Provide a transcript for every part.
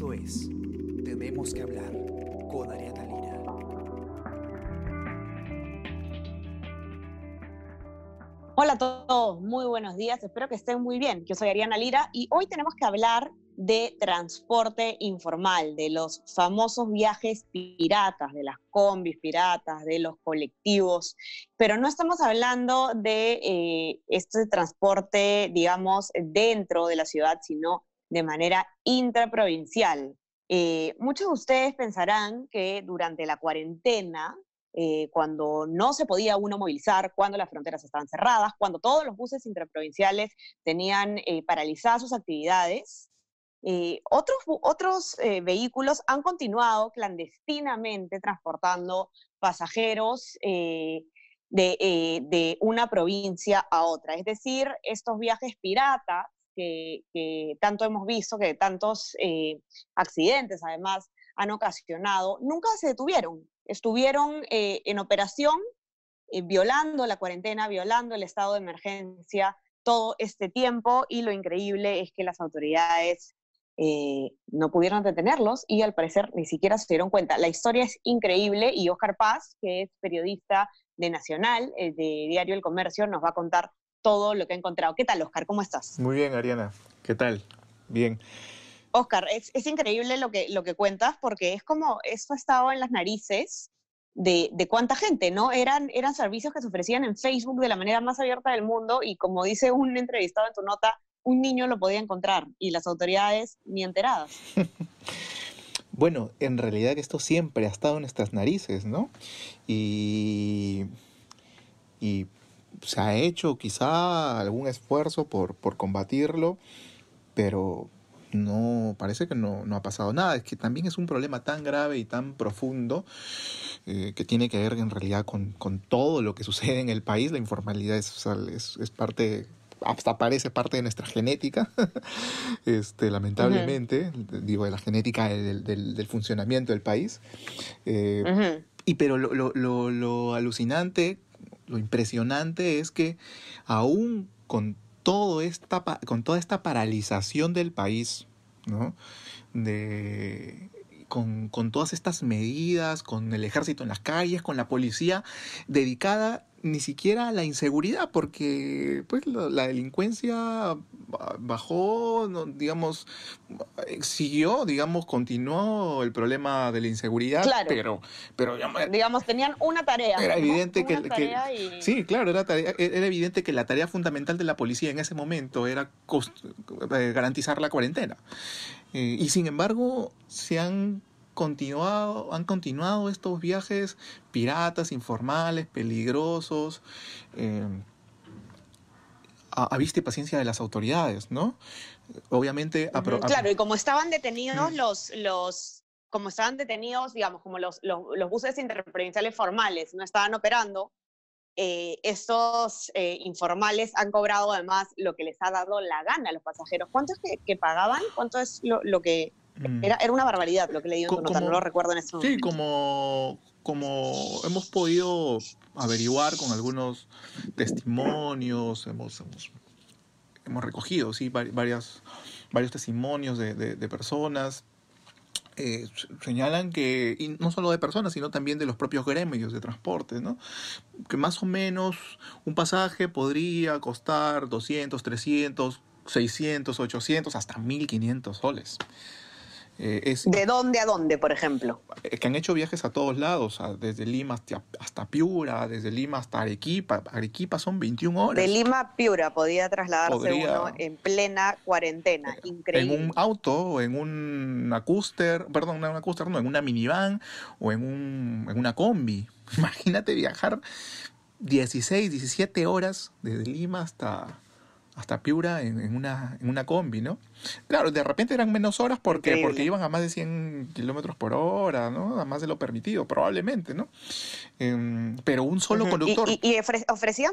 Esto es Tenemos que hablar con Ariana Lira. Hola a todos, muy buenos días, espero que estén muy bien. Yo soy Ariana Lira y hoy tenemos que hablar de transporte informal, de los famosos viajes piratas, de las combis piratas, de los colectivos, pero no estamos hablando de eh, este transporte, digamos, dentro de la ciudad, sino de manera intraprovincial. Eh, muchos de ustedes pensarán que durante la cuarentena, eh, cuando no se podía uno movilizar, cuando las fronteras estaban cerradas, cuando todos los buses intraprovinciales tenían eh, paralizadas sus actividades, otros, otros vehículos han continuado clandestinamente transportando pasajeros de, de una provincia a otra. Es decir, estos viajes piratas que, tanto hemos visto, que tantos eh, accidentes además han ocasionado, nunca se detuvieron. Estuvieron eh, en operación eh, violando la cuarentena, violando el estado de emergencia todo este tiempo y lo increíble es que las autoridades no pudieron detenerlos y al parecer ni siquiera se dieron cuenta. La historia es increíble y Oscar Paz, que es periodista de Nacional, de Diario El Comercio, nos va a contar todo lo que he encontrado. ¿Qué tal, Oscar? ¿Cómo estás? Muy bien, Ariana. ¿Qué tal? Bien. Oscar, es, increíble lo que, lo que cuentas porque es como, esto ha estado en las narices de, cuánta gente, ¿no? Eran, eran servicios que se ofrecían en Facebook de la manera más abierta del mundo y como dice un entrevistado en tu nota, un niño lo podía encontrar y las autoridades ni enteradas. bueno, en realidad esto siempre ha estado en nuestras narices, ¿no? Y, y se ha hecho quizá algún esfuerzo por, por combatirlo, pero no parece que no, no, ha pasado nada. Es que también es un problema tan grave y tan profundo eh, que tiene que ver en realidad con, con, todo lo que sucede en el país. La informalidad es, es, parte, hasta parece parte de nuestra genética, este, lamentablemente, digo, de la genética del, del, funcionamiento del país. Eh, y pero lo, lo, lo, lo alucinante lo impresionante es que aún con, todo esta, con toda esta paralización del país, ¿no? Con, con, todas estas medidas, con el ejército en las calles, con la policía dedicada ni siquiera la inseguridad, porque pues la, delincuencia bajó, digamos, siguió, digamos, continuó el problema de la inseguridad, claro. pero, pero digamos, tenían una tarea. Era evidente que, sí, claro, era, era evidente que la tarea fundamental de la policía en ese momento era eh, garantizar la cuarentena. Eh, y sin embargo, se han continuado, han continuado estos viajes piratas, informales, peligrosos, eh, a, vista y paciencia de las autoridades, ¿no? Obviamente... claro, y como estaban detenidos los, los, como estaban detenidos, digamos, como los, los, buses interprovinciales formales no estaban operando, eh, estos eh, informales han cobrado además lo que les ha dado la gana a los pasajeros. ¿Cuánto es que, pagaban? ¿Cuánto es lo, que Mm. Era, era, una barbaridad lo que leí en tu nota, no lo recuerdo en ese momento. Sí, como, como hemos podido averiguar con algunos testimonios, hemos, hemos, recogido sí, varias, varios testimonios de, de, personas. Eh, señalan que, y no solo de personas, sino también de los propios gremios de transporte, ¿no? que más o menos un pasaje podría costar 200, 300, 600, 800, hasta 1500 soles. Eh, ¿De dónde a dónde, por ejemplo? Eh, que han hecho viajes a todos lados, desde Lima hasta, Piura, desde Lima hasta Arequipa. Arequipa son 21 horas. De Lima a Piura podía trasladarse uno en plena cuarentena. Increíble. En un auto, en un acúster, perdón, en un no, en una minivan o en, un, en una combi. Imagínate viajar 16, 17 horas desde Lima hasta, hasta Piura en, una, en una combi, ¿no? Claro, de repente eran menos horas porque, porque iban a más de 100 kilómetros por hora, ¿no? A más de lo permitido, probablemente, ¿no? Em, pero un solo conductor. Y, ofrecían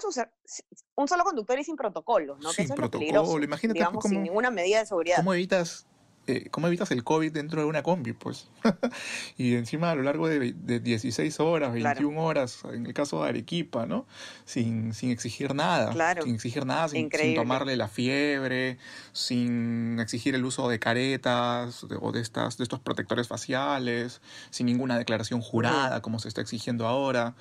un solo conductor y sin protocolo, ¿no? Sin protocolo, imagínate digamos, sin ninguna medida de seguridad. ¿Cómo evitas eh, ¿cómo evitas el COVID dentro de una combi? Pues, y encima a lo largo de, de 16 horas, 21 horas, en el caso de Arequipa, ¿no? Sin, sin exigir nada, Claro. sin exigir nada, sin, tomarle la fiebre, sin exigir el uso de caretas de- o de, estas, de estos protectores faciales, sin ninguna declaración jurada, como se está exigiendo ahora.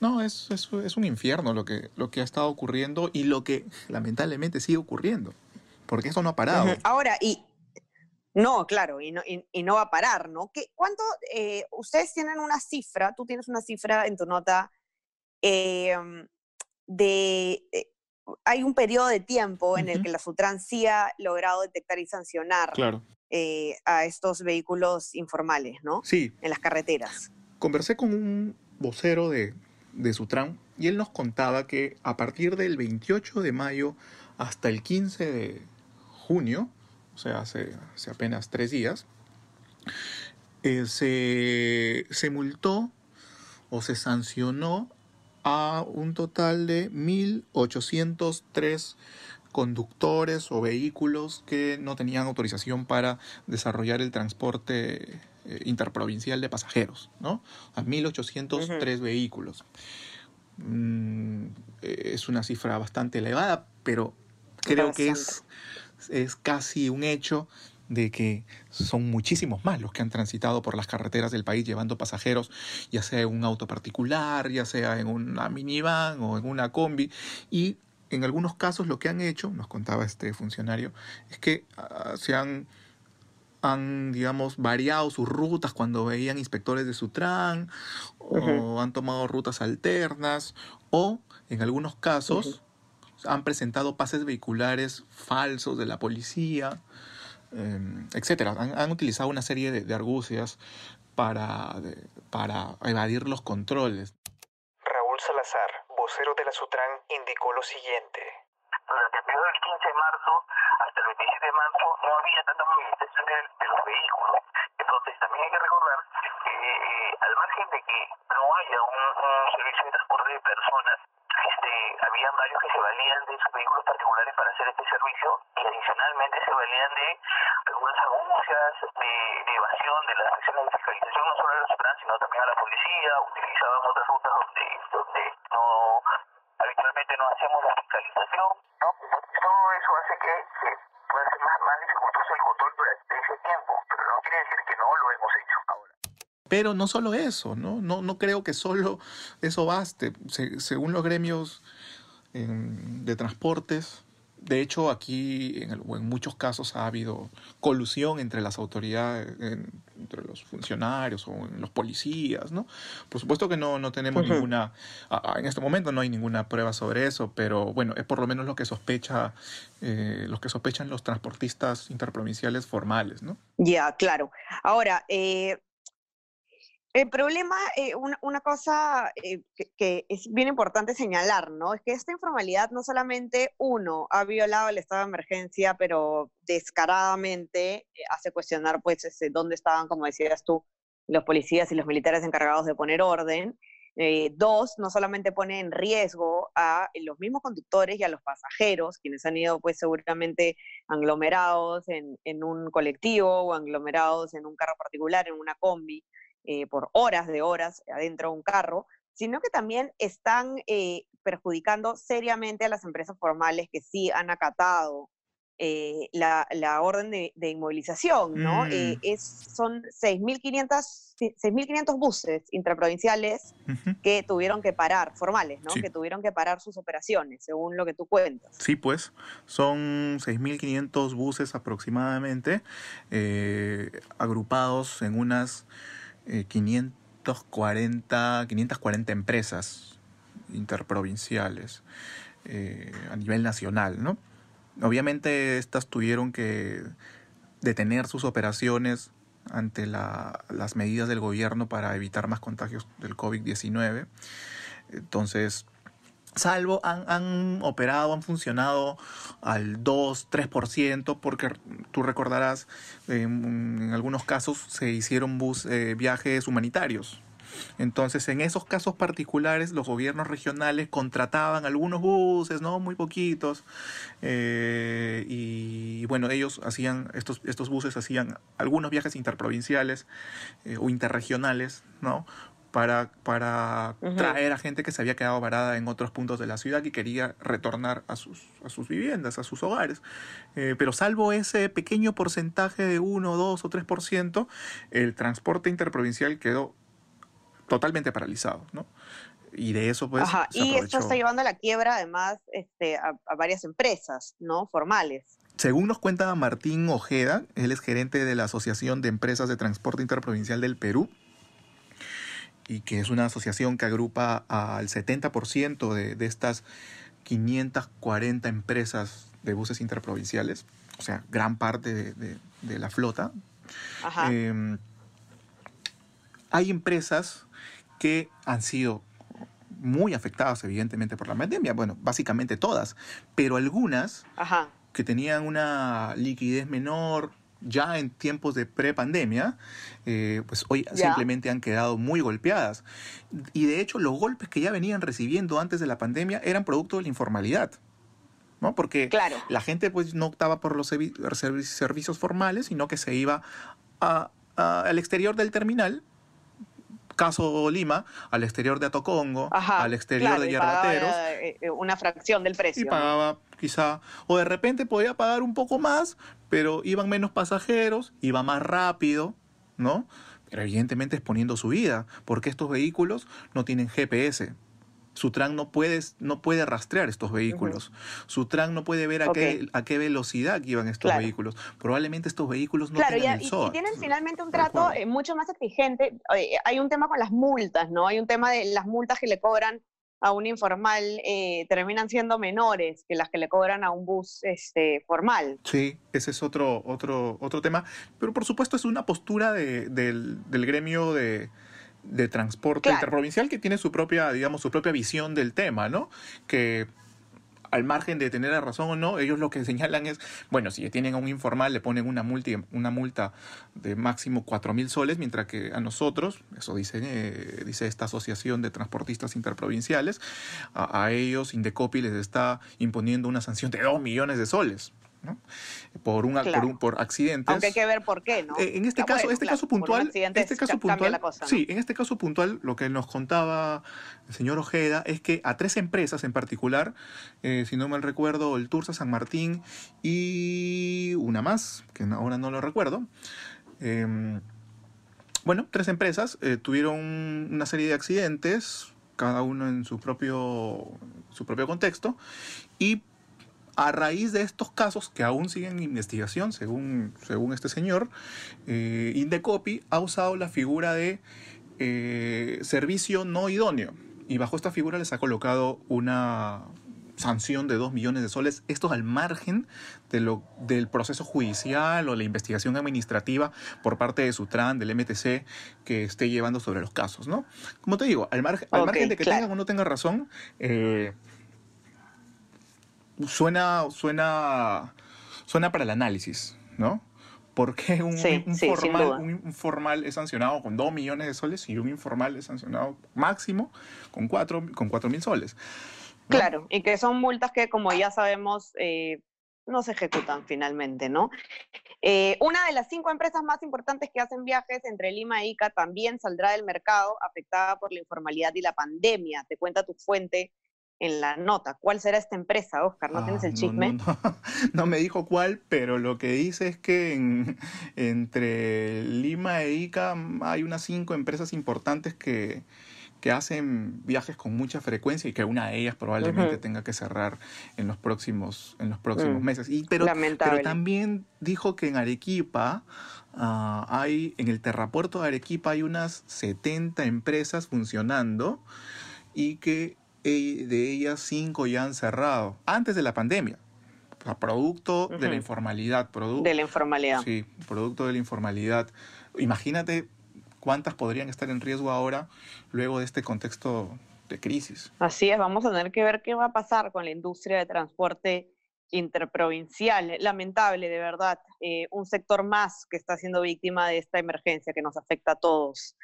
No, es, es, es un infierno lo que, lo que ha estado ocurriendo y lo que lamentablemente sigue ocurriendo, porque esto no ha parado. Ahora, y no, claro, y no, y, y no va a parar, ¿no? ¿Qué, ¿Cuánto, eh, ustedes tienen una cifra, tú tienes una cifra en tu nota eh, de, eh, hay un periodo de tiempo en el que la Sutran sí ha logrado detectar y sancionar Claro. eh, a estos vehículos informales, ¿no? Sí, En las carreteras. conversé con un vocero de, de Sutran y él nos contaba que a partir del 28 de mayo hasta el 15 de junio, sea, hace, hace apenas tres días, eh, se, se multó o se sancionó a un total de 1.803 conductores o vehículos que no tenían autorización para desarrollar el transporte eh, interprovincial de pasajeros, ¿no? A 1.803 vehículos. Mm, eh, es una cifra bastante elevada, pero creo que es, es casi un hecho de que son muchísimos más los que han transitado por las carreteras del país llevando pasajeros, ya sea en un auto particular, ya sea en una minivan o en una combi, y en algunos casos lo que han hecho, nos contaba este funcionario, es que ah, se han, han, digamos, variado sus rutas cuando veían inspectores de Sutran, o Ujú. han tomado rutas alternas, o en algunos casos han presentado pases vehiculares falsos de la policía, eh, etcétera. Han, han utilizado una serie de, de argucias para, de- para evadir los controles. Raúl Salazar, vocero de la Sutran, indicó lo siguiente. durante el periodo del 15 de marzo hasta el 27 de marzo no había tanta movilización de, de los vehículos. Entonces también hay que recordar que eh, al margen de que no haya un, un servicio de transporte de personas, este, habían varios que se valían de sus vehículos particulares para hacer este servicio y adicionalmente se valían de algunas anuncias de, de evasión de las acciones de fiscalización, no solo a la Sutran, sino también a la policía, utilizaban otras rutas donde, donde no habitualmente no hacemos la fiscalización, ¿no? Entonces, todo eso hace que, que pueda ser más, más dificultoso el control durante ese tiempo, pero no quiere decir que no lo hemos hecho ahora. Pero no solo eso, ¿no? No, no creo que solo eso baste. Se- según los gremios eh, de transportes, de hecho aquí en, el- en muchos casos ha habido colusión entre las autoridades, en- entre los funcionarios o en los policías, ¿no? Por supuesto que no, no tenemos ninguna, a- a- en este momento no hay ninguna prueba sobre eso, pero bueno, es por lo menos lo que sospecha, eh, los que sospechan los transportistas interprovinciales formales, ¿no? Ya, claro. Ahora, eh, el problema, eh, una, una cosa eh, que, que es bien importante señalar, ¿no? Es que esta informalidad no solamente, uno, ha violado el estado de emergencia, pero descaradamente eh, hace cuestionar, pues, ese, dónde estaban, como decías tú, los policías y los militares encargados de poner orden. Eh, dos, no solamente pone en riesgo a los mismos conductores y a los pasajeros, quienes han ido, pues, seguramente aglomerados en, en un colectivo o aglomerados en un carro particular, en una combi, eh, por horas de horas adentro de un carro, sino que también están eh, perjudicando seriamente a las empresas formales que sí han acatado eh, la, la orden de, de inmovilización, ¿no? Mm. Eh, es, son 6.500 6.500 buses intraprovinciales que tuvieron que parar, formales, ¿no? Sí. Que tuvieron que parar sus operaciones, según lo que tú cuentas. Sí, pues son 6.500 buses aproximadamente, eh, agrupados en unas eh, 540, 540 empresas interprovinciales eh, a nivel nacional, ¿no? Obviamente estas tuvieron que detener sus operaciones ante la- las medidas del gobierno para evitar más contagios del COVID-19. Entonces, salvo han, han operado, han funcionado al 2, 3%, porque tú recordarás, en, en algunos casos se hicieron eh, viajes humanitarios Entonces, en esos casos particulares, los gobiernos regionales contrataban algunos buses, ¿no? Muy poquitos. eh, y bueno, ellos hacían, estos, estos buses hacían algunos viajes interprovinciales eh, o interregionales, ¿no? Para, para traer a gente que se había quedado varada en otros puntos de la ciudad y quería retornar a sus, a sus viviendas, a sus hogares. Eh, pero salvo ese pequeño porcentaje de 1, 2 o 3%, el transporte interprovincial quedó totalmente paralizado, ¿no? Y de eso, pues, Ajá, se y esto está llevando a la quiebra, además, este, a, a varias empresas, ¿no? Formales. Según nos cuenta Martín Ojeda, él es gerente de la Asociación de Empresas de Transporte Interprovincial del Perú, y que es una asociación que agrupa al 70% de, de estas 540 empresas de buses interprovinciales, o sea, gran parte de, de- de la flota. Ajá. Eh, hay empresas que han sido muy afectadas, evidentemente, por la pandemia. Bueno, básicamente todas, pero algunas Ajá. que tenían una liquidez menor ya en tiempos de prepandemia, eh, pues hoy simplemente han quedado muy golpeadas. Y de hecho, los golpes que ya venían recibiendo antes de la pandemia eran producto de la informalidad. ¿no? Porque Claro. la gente pues no optaba por los servi- servi- servicios formales, sino que se iba a- a- al exterior del terminal, caso Lima, al exterior de Atocongo, Ajá. al exterior claro, de y pagaba, Yerbateros, eh, eh, una fracción del precio. y pagaba quizá, o de repente podía pagar un poco más, pero iban menos pasajeros, iba más rápido, ¿no? Pero evidentemente exponiendo su vida, porque estos vehículos no tienen GPS. Sutran no puede, no puede rastrear estos vehículos. Sutran no puede ver a, qué, a qué velocidad iban estos Claro. vehículos. Probablemente estos vehículos no claro, y, tengan y- el y tienen finalmente un trato eh, mucho más exigente. Hay un tema con las multas, ¿no? Hay un tema de las multas que le cobran a un informal eh, terminan siendo menores que las que le cobran a un bus este, formal. Sí, ese es otro, otro, otro tema. Pero por supuesto es una postura de- del, del gremio de, de transporte Claro. interprovincial que tiene su propia, digamos, su propia visión del tema, ¿no? Que al margen de tener la razón o no, ellos lo que señalan es, bueno, si tienen a un informal le ponen una multa, una multa de máximo cuatro mil soles, mientras que a nosotros, eso dice, eh, dice esta asociación de transportistas interprovinciales, a, a ellos Indecopi les está imponiendo una sanción de 2 millones de soles. ¿No? Por, un, Claro. por, un- por accidentes. Aunque hay que ver por qué, ¿no? Eh, en este Ah, caso, bueno, este claro, caso puntual, este ca- caso puntual, la cosa, ¿no? sí, en este caso puntual, lo que nos contaba el señor Ojeda es que a tres empresas en particular, eh, si no mal recuerdo, el Tursa San Martín y una más, que ahora no lo recuerdo, eh, bueno, tres empresas eh, tuvieron una serie de accidentes, cada uno en su propio, su propio contexto, y a raíz de estos casos que aún siguen en investigación, según, según este señor, eh, Indecopi ha usado la figura de eh, servicio no idóneo. Y bajo esta figura les ha colocado una sanción de 2 millones de soles. Esto al margen de lo, del proceso judicial o la investigación administrativa por parte de Sutran, del MTC, que esté llevando sobre los casos, ¿no? Como te digo, al, margen al Ok, margen de que claro. tengan o no tengan razón, eh, suena, suena, suena para el análisis, ¿no? ¿Por qué un, Sí, un sí, sin formal, un, un formal es sancionado con 2 millones de soles y un informal es sancionado máximo con 4 con cuatro mil soles? ¿no? Claro, y que son multas que, como ya sabemos, eh, no se ejecutan finalmente, ¿no? Eh, una de las cinco empresas más importantes que hacen viajes entre Lima e Ica también saldrá del mercado afectada por la informalidad y la pandemia. Te cuenta tu fuente en la nota. ¿Cuál será esta empresa, Oscar? ¿No Ah, tienes el no, chisme? No, no, no me dijo cuál, pero lo que dice es que en- entre Lima e Ica hay unas cinco empresas importantes que, que hacen viajes con mucha frecuencia y que una de ellas probablemente tenga que cerrar en los próximos, en los próximos Mm, meses. Y, pero, Lamentable. pero también dijo que en Arequipa ah, hay, en el terrapuerto de Arequipa hay unas 70 empresas funcionando y que de ellas cinco ya han cerrado antes de la pandemia. O sea, producto de la informalidad, producto de la informalidad. Sí, producto de la informalidad. Imagínate cuántas podrían estar en riesgo ahora luego de este contexto de crisis. Así es, vamos a tener que ver qué va a pasar con la industria de transporte interprovincial. Lamentable, de verdad. Eh, un sector más que está siendo víctima de esta emergencia que nos afecta a todos.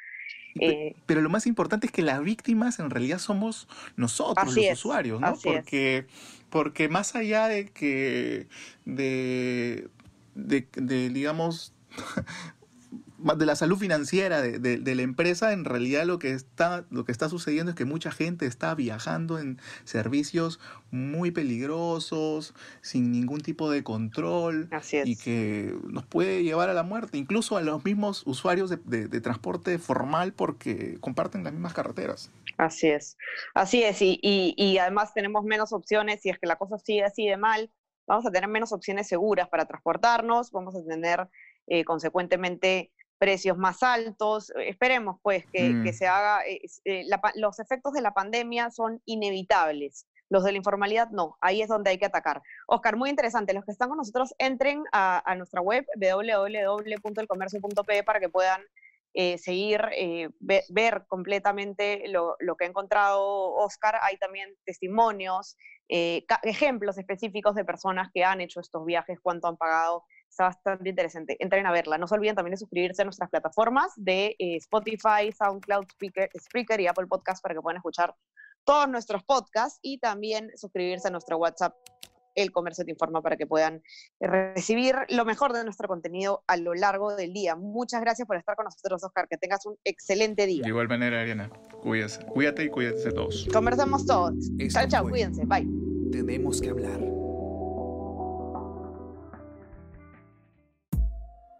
Eh, pero lo más importante es que las víctimas en realidad somos nosotros, los usuarios, ¿no? Porque, porque más allá de que, de, de digamos, de la salud financiera de, la empresa, en realidad lo que, está, lo que está sucediendo es que mucha gente está viajando en servicios muy peligrosos, sin ningún tipo de control, y que nos puede llevar a la muerte, incluso a los mismos usuarios de, transporte formal porque comparten las mismas carreteras. Así es, así es, y, y además tenemos menos opciones, si es que la cosa sigue así de mal, vamos a tener menos opciones seguras para transportarnos, vamos a tener eh, consecuentemente precios más altos. Esperemos pues que, mm. se haga, eh, eh, los efectos de la pandemia son inevitables. Los de la informalidad no, ahí es donde hay que atacar. Oscar, muy interesante. Los que están con nosotros entren a, nuestra web www.elcomercio.pe para que puedan seguir, ver, completamente lo, lo, que ha encontrado Oscar. Hay también testimonios, ejemplos específicos de personas que han hecho estos viajes, cuánto han pagado Está bastante interesante. Entren a verla. No se olviden también de suscribirse a nuestras plataformas de eh, Spotify, SoundCloud, Speaker, Spreaker y Apple Podcast para que puedan escuchar todos nuestros podcasts y también suscribirse a nuestro WhatsApp el Comercio Te Informa para que puedan recibir lo mejor de nuestro contenido a lo largo del día. Muchas gracias por estar con nosotros, Oscar. Que tengas un excelente día. De igual manera, Ariana. Cuídate, cuídate y cuídate todos. Conversamos todos. chao, chao. Cuídense. Bye. Tenemos que hablar